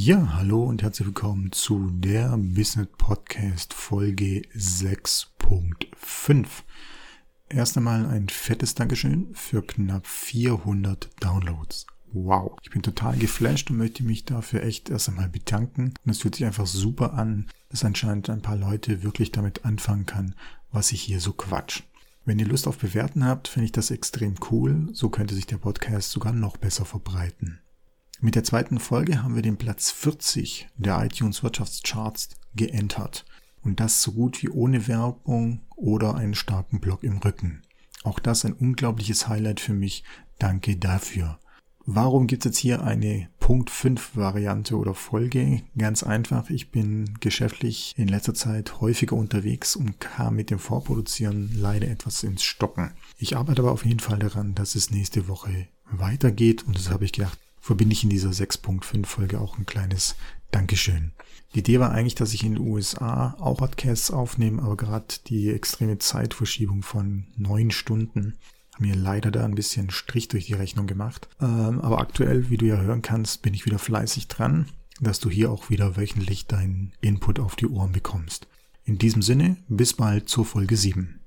Ja, hallo und herzlich willkommen zu der Business Podcast Folge 6.5. Erst einmal ein fettes Dankeschön für knapp 400 Downloads. Wow, ich bin total geflasht und möchte mich dafür echt erst einmal bedanken. Und es fühlt sich einfach super an, dass anscheinend ein paar Leute wirklich damit anfangen kann, was ich hier so quatsch. Wenn ihr Lust auf Bewerten habt, finde ich das extrem cool. So könnte sich der Podcast sogar noch besser verbreiten. Mit der zweiten Folge haben wir den Platz 40 der iTunes Wirtschaftscharts geentert. Und das so gut wie ohne Werbung oder einen starken Block im Rücken. Auch das ein unglaubliches Highlight für mich. Danke dafür. Warum gibt es jetzt hier eine Punkt 5 Variante oder Folge? Ganz einfach, ich bin geschäftlich in letzter Zeit häufiger unterwegs und kam mit dem Vorproduzieren leider etwas ins Stocken. Ich arbeite aber auf jeden Fall daran, dass es nächste Woche weitergeht und das habe ich gedacht, verbinde ich in dieser 6.5 Folge auch ein kleines Dankeschön. Die Idee war eigentlich, dass ich in den USA auch Podcasts aufnehme, aber gerade die extreme Zeitverschiebung von neun Stunden mir leider da ein bisschen Strich durch die Rechnung gemacht. Ähm, aber aktuell, wie du ja hören kannst, bin ich wieder fleißig dran, dass du hier auch wieder wöchentlich deinen Input auf die Ohren bekommst. In diesem Sinne, bis bald zur Folge 7.